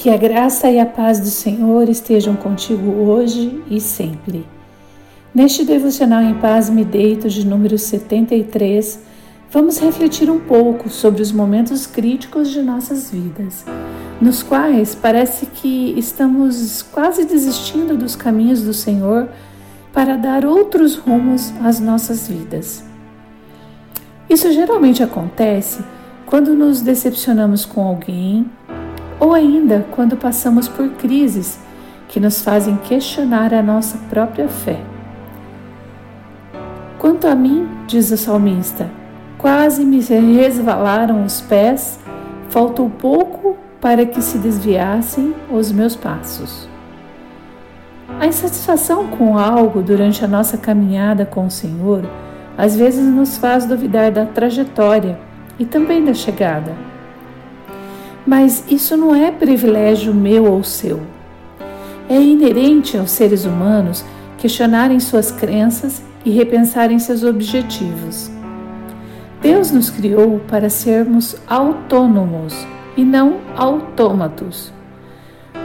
Que a graça e a paz do Senhor estejam contigo hoje e sempre. Neste devocional em paz me deito de número 73, vamos refletir um pouco sobre os momentos críticos de nossas vidas, nos quais parece que estamos quase desistindo dos caminhos do Senhor para dar outros rumos às nossas vidas. Isso geralmente acontece quando nos decepcionamos com alguém ou ainda quando passamos por crises que nos fazem questionar a nossa própria fé. Quanto a mim, diz o salmista, quase me resvalaram os pés, faltou pouco para que se desviassem os meus passos. A insatisfação com algo durante a nossa caminhada com o Senhor às vezes nos faz duvidar da trajetória e também da chegada. Mas isso não é privilégio meu ou seu. É inerente aos seres humanos questionarem suas crenças e repensarem seus objetivos. Deus nos criou para sermos autônomos e não autômatos.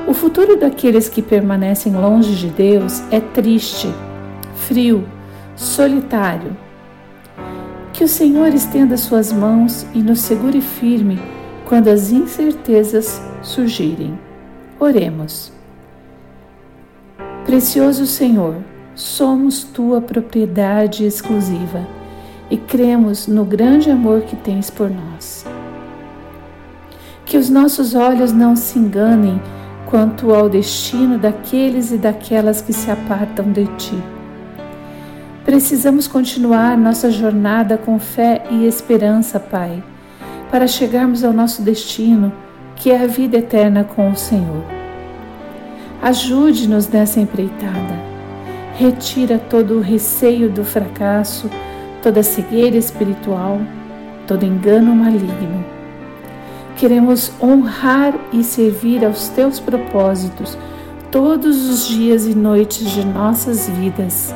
O futuro daqueles que permanecem longe de Deus é triste, frio, solitário. Que o Senhor estenda suas mãos e nos segure firme quando as incertezas surgirem. Oremos. Precioso Senhor, somos tua propriedade exclusiva e cremos no grande amor que tens por nós. Que os nossos olhos não se enganem quanto ao destino daqueles e daquelas que se apartam de ti. Precisamos continuar nossa jornada com fé e esperança, Pai para chegarmos ao nosso destino, que é a vida eterna com o Senhor. Ajude-nos nessa empreitada. Retira todo o receio do fracasso, toda cegueira espiritual, todo engano maligno. Queremos honrar e servir aos teus propósitos todos os dias e noites de nossas vidas.